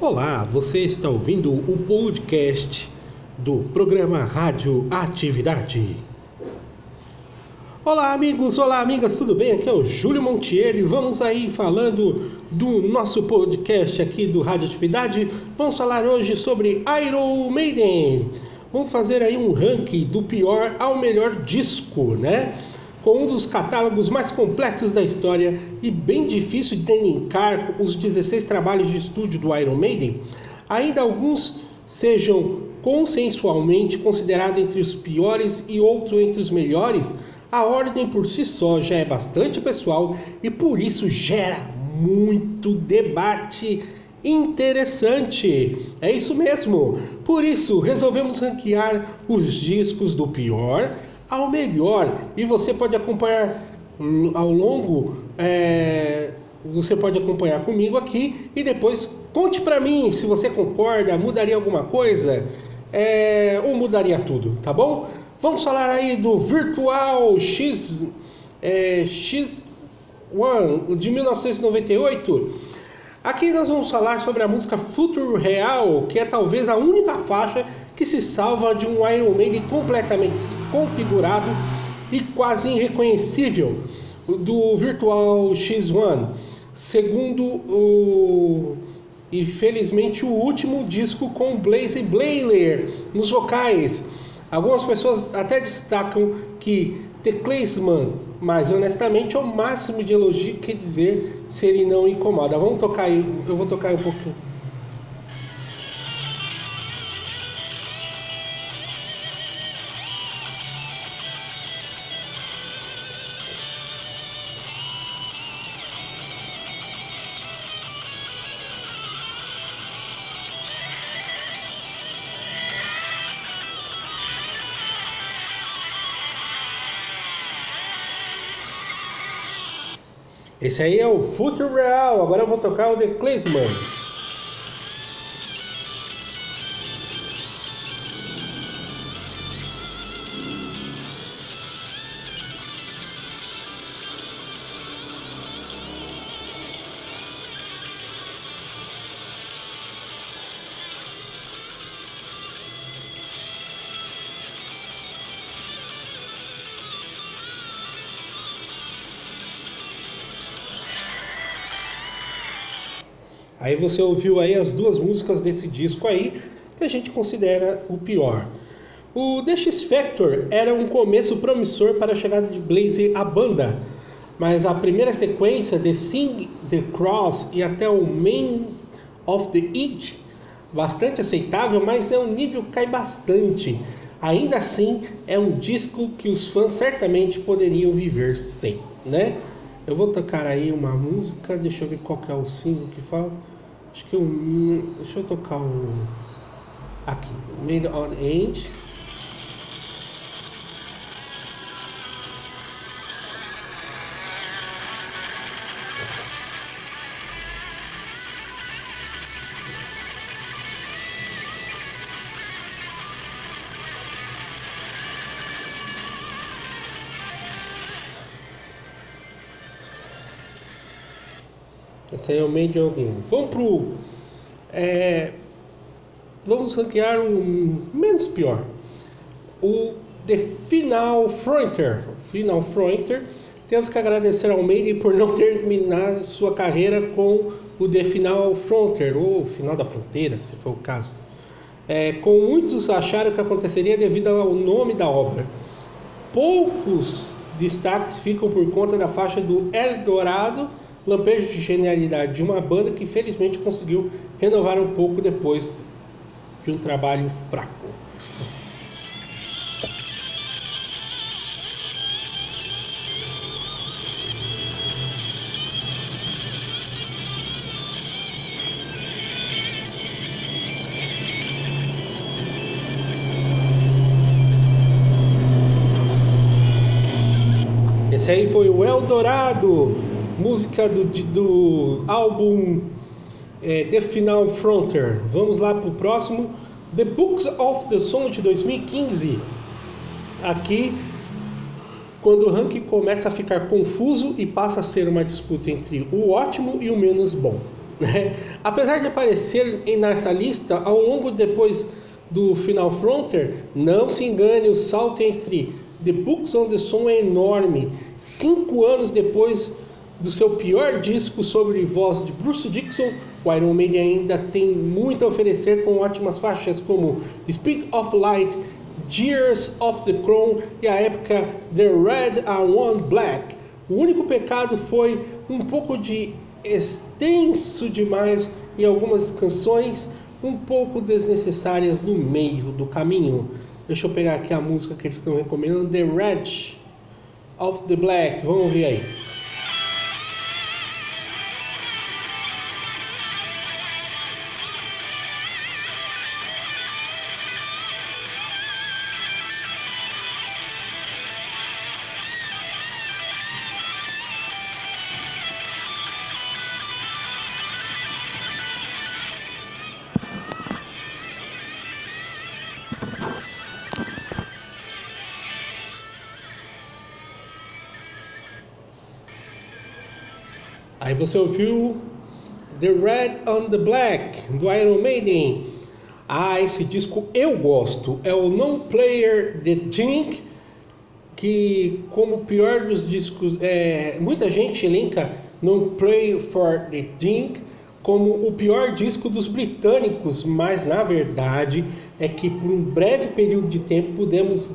Olá, você está ouvindo o podcast do programa Rádio Atividade. Olá, amigos, olá, amigas, tudo bem? Aqui é o Júlio Montieri. Vamos aí falando do nosso podcast aqui do Rádio Atividade. Vamos falar hoje sobre Iron Maiden. Vamos fazer aí um ranking do pior ao melhor disco, né? Com um dos catálogos mais completos da história e bem difícil de elencar os 16 trabalhos de estúdio do Iron Maiden, ainda alguns sejam consensualmente considerados entre os piores e outros entre os melhores, a ordem por si só já é bastante pessoal e por isso gera muito debate interessante. É isso mesmo. Por isso resolvemos ranquear os discos do pior ao melhor. E você pode acompanhar ao longo, é, você pode acompanhar comigo aqui e depois conte para mim se você concorda, mudaria alguma coisa é, ou mudaria tudo, tá bom? Vamos falar aí do Virtual X é, X1 de 1998. Aqui nós vamos falar sobre a música Futuro Real, que é talvez a única faixa que se salva de um Iron Maiden completamente configurado e quase irreconhecível do Virtual X1, segundo o e felizmente o último disco com Blaze Blayler nos vocais. Algumas pessoas até destacam que The Claysman, mas honestamente é o máximo de elogio que dizer se ele não incomoda. Vamos tocar aí, eu vou tocar um pouquinho. Esse aí é o Futuro Real. Agora eu vou tocar o The Claysman. Aí você ouviu aí as duas músicas desse disco aí que a gente considera o pior. O The X Factor era um começo promissor para a chegada de Blaze à banda, mas a primeira sequência, The Sing, The Cross e até o Main of the Edge, bastante aceitável, mas é um nível que cai bastante. Ainda assim, é um disco que os fãs certamente poderiam viver sem, né? Eu vou tocar aí uma música, deixa eu ver qual é o símbolo que fala. Acho que um. Deixa eu tocar o. Aqui, Made on End. Esse aí é Made Alguém. Vamos pro. É, vamos ranquear o menos pior. O The Final Frontier. Final Frontier. Temos que agradecer ao Meire por não terminar sua carreira com o The Final Frontier, ou Final da Fronteira, se for o caso. É, com muitos acharam que aconteceria devido ao nome da obra. Poucos destaques ficam por conta da faixa do Eldorado lampejo de genialidade de uma banda que felizmente conseguiu renovar um pouco depois de um trabalho fraco. Esse aí foi o Eldorado música do, do álbum é, The Final Frontier. Vamos lá para o próximo, The Books of the Song de 2015. Aqui, quando o ranking começa a ficar confuso e passa a ser uma disputa entre o ótimo e o menos bom. Né? Apesar de aparecer nessa lista ao longo depois do Final Frontier, não se engane, o salto entre The Books on the Sun é enorme. Cinco anos depois do seu pior disco sobre voz de Bruce Dixon, o Iron Maiden ainda tem muito a oferecer com ótimas faixas como Speed of Light, Years of the Crown e a época The Red and One Black. O único pecado foi um pouco de extenso demais em algumas canções, um pouco desnecessárias no meio do caminho. Deixa eu pegar aqui a música que eles estão recomendando, The Red of the Black. Vamos ver aí. Aí você ouviu The Red on the Black do Iron Maiden. Ah, esse disco eu gosto. É o Non Player The Jink, que como o pior dos discos, é, muita gente elenca Non Play for the Jink como o pior disco dos britânicos, mas na verdade é que por um breve período de tempo pudemos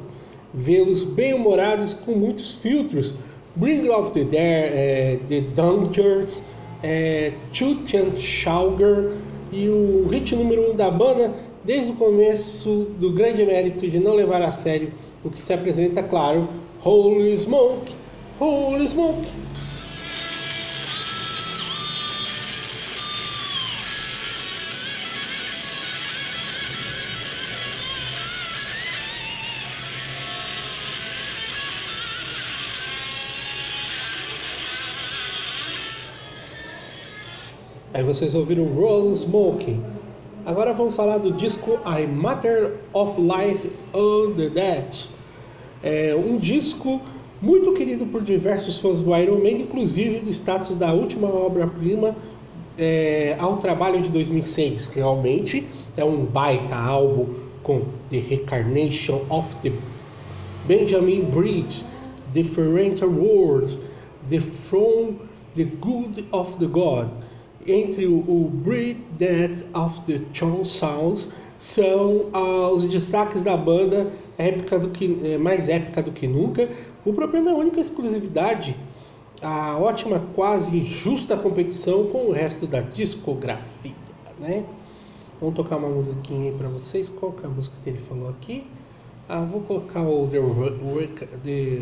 vê-los bem-humorados com muitos filtros Bring of the Dare, é, The Dunkers, é, Schauger e o hit número 1 um da banda desde o começo do grande mérito de não levar a sério o que se apresenta, claro, Holy Smoke, Holy Smoke. Aí vocês ouviram Roll Smoking. Agora vamos falar do disco I Matter of Life Under That. É um disco muito querido por diversos fãs do Iron Man, inclusive do status da última obra-prima é, ao trabalho de 2006. Realmente é um baita álbum com The Recarnation of the Benjamin Bridge, Different World, The From the Good of the God entre o, Breed Death of the Chon Sounds são os destaques da banda épica do que, é, mais épica do que nunca. O problema é a única exclusividade, a ótima, quase justa competição com o resto da discografia, né? Vamos tocar uma musiquinha aí para vocês. Qual é a música que ele falou aqui? Ah, vou colocar o The... the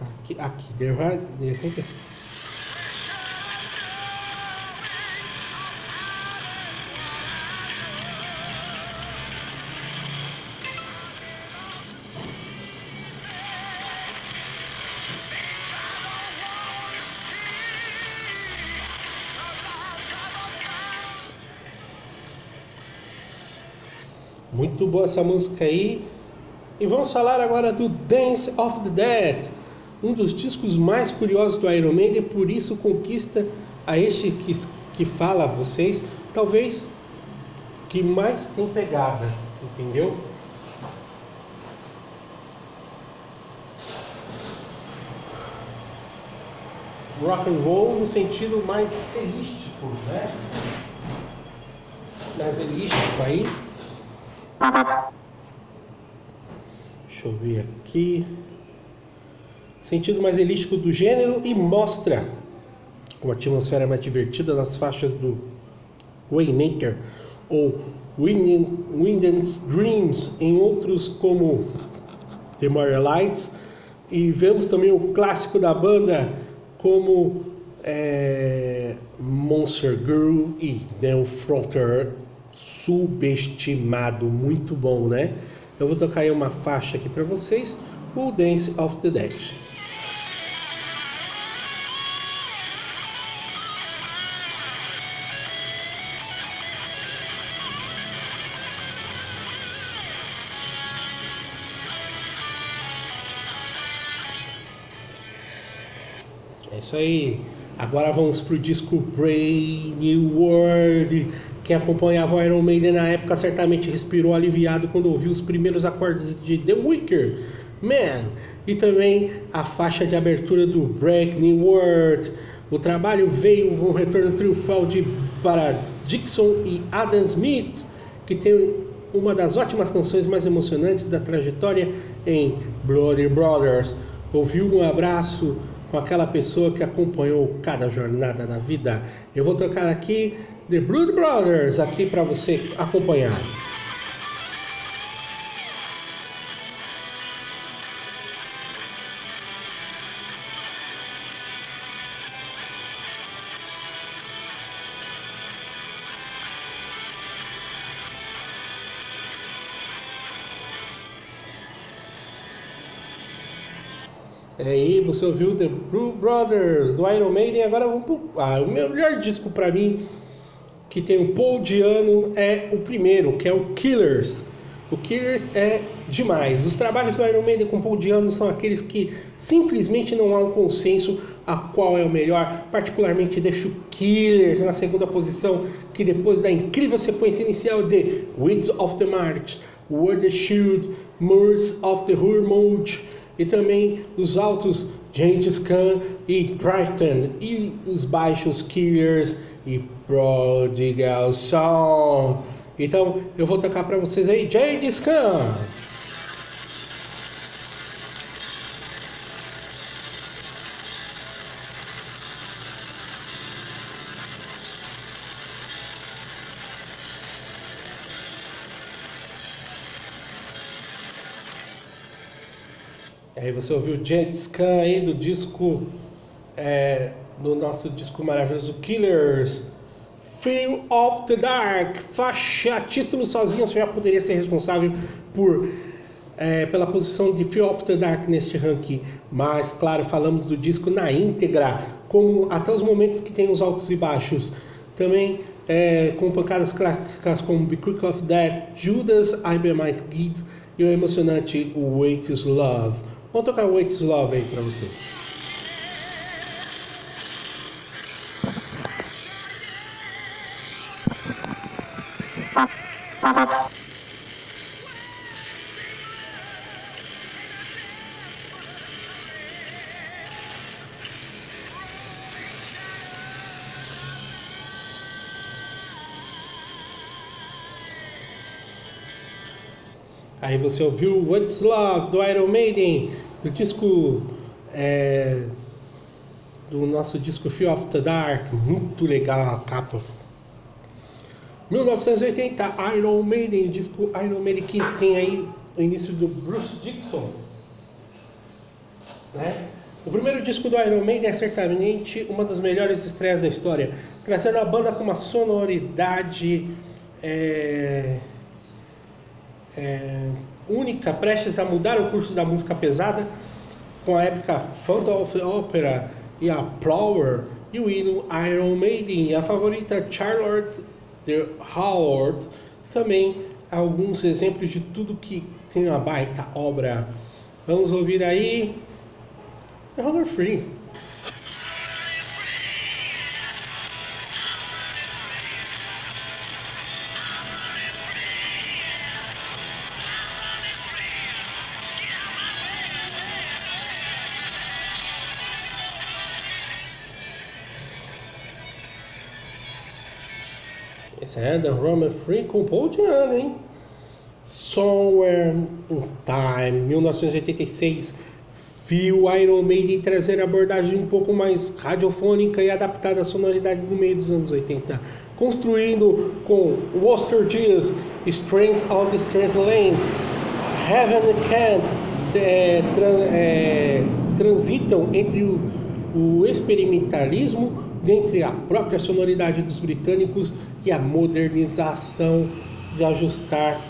aqui, aqui The, the Muito boa essa música aí. E vamos falar agora do Dance of the Dead, um dos discos mais curiosos do Iron Maiden, e por isso conquista a este que, que fala a vocês, talvez que mais tem pegada, entendeu? Rock and roll no sentido mais elístico, né? Mais elístico aí. Deixa eu ver aqui. Sentido mais elístico do gênero e mostra uma atmosfera mais divertida nas faixas do Waymaker ou Windens Dreams, em outros como The More Lights. E vemos também o clássico da banda como é, Monster Girl e Neil Fronter subestimado, muito bom, né? Eu vou tocar aí uma faixa aqui para vocês, o Dance of the Dead. É isso aí. Agora vamos pro disco Brave New World. Quem acompanhava o Iron Maiden na época certamente respirou aliviado quando ouviu os primeiros acordes de The Wicker Man e também a faixa de abertura do Break New World. O trabalho veio com um retorno triunfal de para Dixon e Adam Smith, que tem uma das ótimas canções mais emocionantes da trajetória em Bloody Brothers. Ouviu um abraço com aquela pessoa que acompanhou cada jornada da vida. Eu vou tocar aqui The Blood Brothers aqui para você acompanhar. É aí, você ouviu The Blue Brothers do Iron Maiden. Agora vamos pro. Ah, o melhor disco para mim que tem o Paul Diano é o primeiro, que é o Killers. O Killers é demais. Os trabalhos do Iron Maiden com Paul Diano são aqueles que simplesmente não há um consenso a qual é o melhor. Particularmente deixo o Killers na segunda posição, que depois da incrível sequência inicial de Winds of the March, Word the Shield, Moors of the Hormone e também os altos Gengis Khan e Brighton e os baixos Killers e Prodigal Song. Então eu vou tocar para vocês aí Gengis Khan. Aí você ouviu Gengis Khan aí do disco, é, do nosso disco maravilhoso Killers, Fear of the Dark, faixa, título sozinho, você já poderia ser responsável por é, pela posição de Fear of the Dark neste ranking, mas claro, falamos do disco na íntegra, como até os momentos que tem os altos e baixos, também é, com pancadas clássicas como The Creek of Death, Judas, I Be Might Give e o emocionante Wait is Love. Vamos tocar Wait is Love aí para vocês. Aí você ouviu What's Love do Iron Maiden, do disco é, do nosso disco Fear of the Dark, muito legal a capa. 1980, Iron Maiden, disco Iron Maiden que tem aí o início do Bruce Dixon, né? O primeiro disco do Iron Maiden é certamente uma das melhores estreias da história, trazendo a banda com uma sonoridade é, é, única, prestes a mudar o curso da música pesada, com a época Phantom of the Opera e a Plower, e o hino Iron Maiden, e a favorita Charlotte the Howard, também alguns exemplos de tudo que tem uma baita obra. Vamos ouvir aí Hunger Free. Esse é The Roman Free com Paul Diano, hein? Somewhere in Time, 1986. Viu Iron Maiden trazer abordagem um pouco mais radiofônica e adaptada à sonoridade do meio dos anos 80, construindo com Worcester Dias, Strength of the Strange Land, Heaven Can't, é, é, transitam entre o, o experimentalismo dentre a própria sonoridade dos britânicos e a modernização de ajustar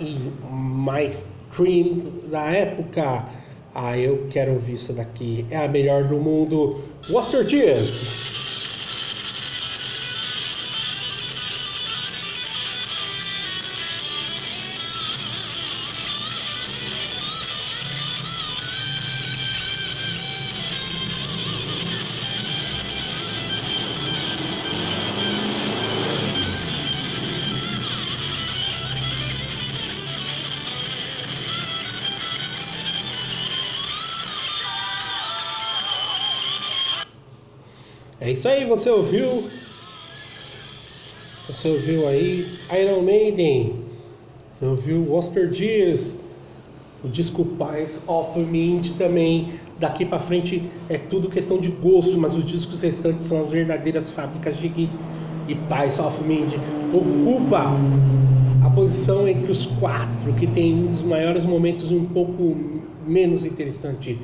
em mais stream da época. Ah, eu quero ouvir isso daqui. É a melhor do mundo. Worcester Dias. É isso aí, você ouviu? Você ouviu aí Iron Maiden? Você ouviu Oster Dias? O disco Pies of Mind também. Daqui para frente é tudo questão de gosto, mas os discos restantes são as verdadeiras fábricas de hits. E Pies of Mind ocupa a posição entre os quatro, que tem um dos maiores momentos um pouco menos interessante.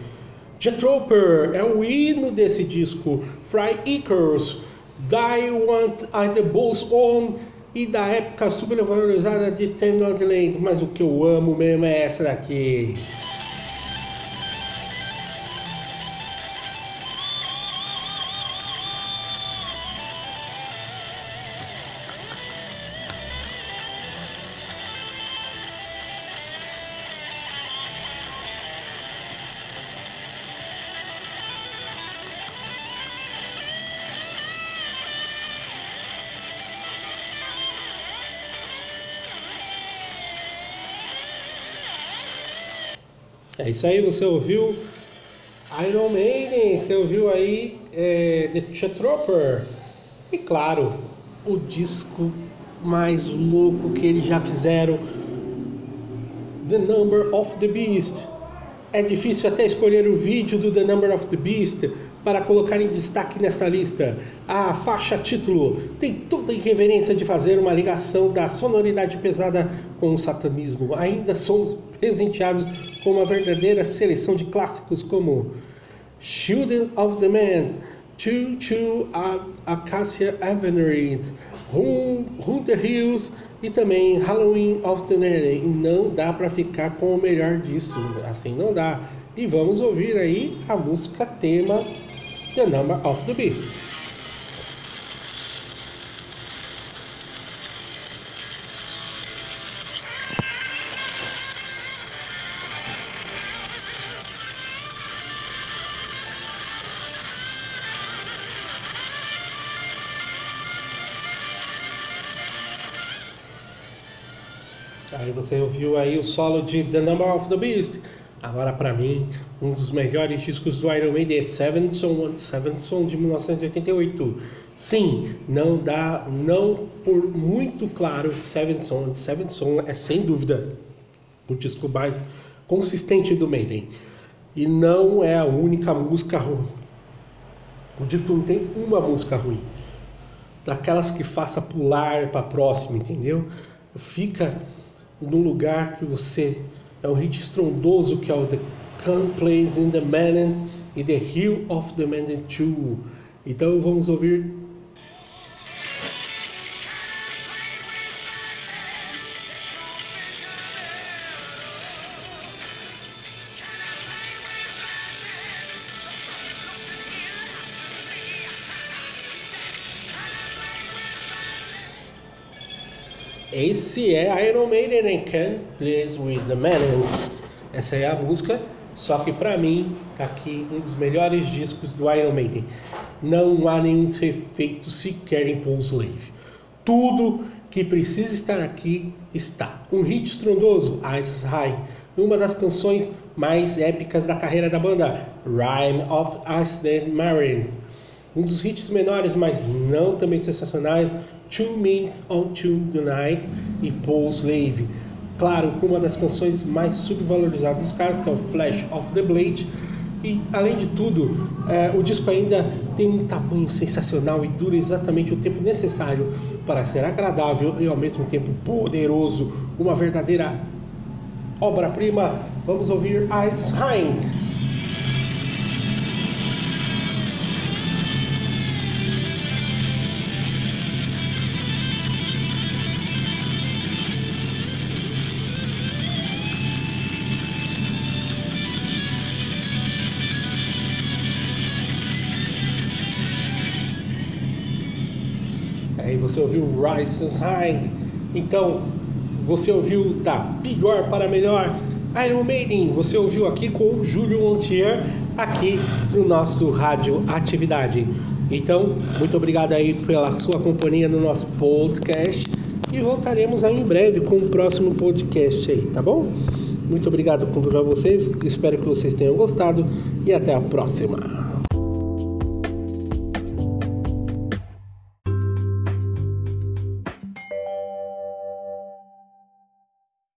The Trooper é o hino desse disco. Fry Icarus, Die Want I The Bulls On e da época supervalorizada de Ten Land. Mas o que eu amo mesmo é essa daqui. É isso aí, você ouviu Iron Maiden, você ouviu aí é, The Trooper. E claro, o disco mais louco que eles já fizeram, The Number of the Beast. É difícil até escolher o vídeo do The Number of the Beast para colocar em destaque nessa lista. A faixa título tem toda a irreverência de fazer uma ligação da sonoridade pesada com o satanismo. Ainda somos presenteados com uma verdadeira seleção de clássicos como Children of the Man, Choo Choo Acacia Avenue, Run the Hills e também Halloween of the Night. E não dá para ficar com o melhor disso, assim não dá. E vamos ouvir aí a música tema The Number of the Beast. Aí você ouviu aí o solo de The Number of the Beast. Agora para mim, um dos melhores discos do Iron Maiden é Seven Son, Seven Son de 1988. Sim, não dá, não por muito claro, Seven Son, Seven Son é sem dúvida o disco mais consistente do Maiden. E não é a única música ruim. O disco não tem uma música ruim. Daquelas que faça pular para próxima, entendeu? Fica no lugar que você é um hit estrondoso que é o The Come Plays in the Man e The Hill of the Man 2. Então vamos ouvir Esse é Iron Maiden and Can Please with the Melons. Essa é a música, só que para mim tá aqui um dos melhores discos do Iron Maiden. Não há nenhum efeito sequer em Paul Slave. Tudo que precisa estar aqui está. Um hit estrondoso, Ice High, uma das canções mais épicas da carreira da banda, Rhyme of Ice Dead Marine. Um dos hits menores, mas não também sensacionais, Two Minutes on the Night e Paul Slave. Claro, com uma das canções mais subvalorizadas dos caras, que é o Flash of the Blade. E além de tudo, é, o disco ainda tem um tamanho sensacional e dura exatamente o tempo necessário para ser agradável e ao mesmo tempo poderoso. Uma verdadeira obra-prima. Vamos ouvir Ice High. Aí você ouviu Rises High. Então, você ouviu da pior para melhor Iron Maiden. Você ouviu aqui com o Júlio Montier, aqui no nosso Rádio Atividade. Então, muito obrigado aí pela sua companhia no nosso podcast. E voltaremos aí em breve com o próximo podcast aí, tá bom? Muito obrigado por vocês. Espero que vocês tenham gostado e até a próxima.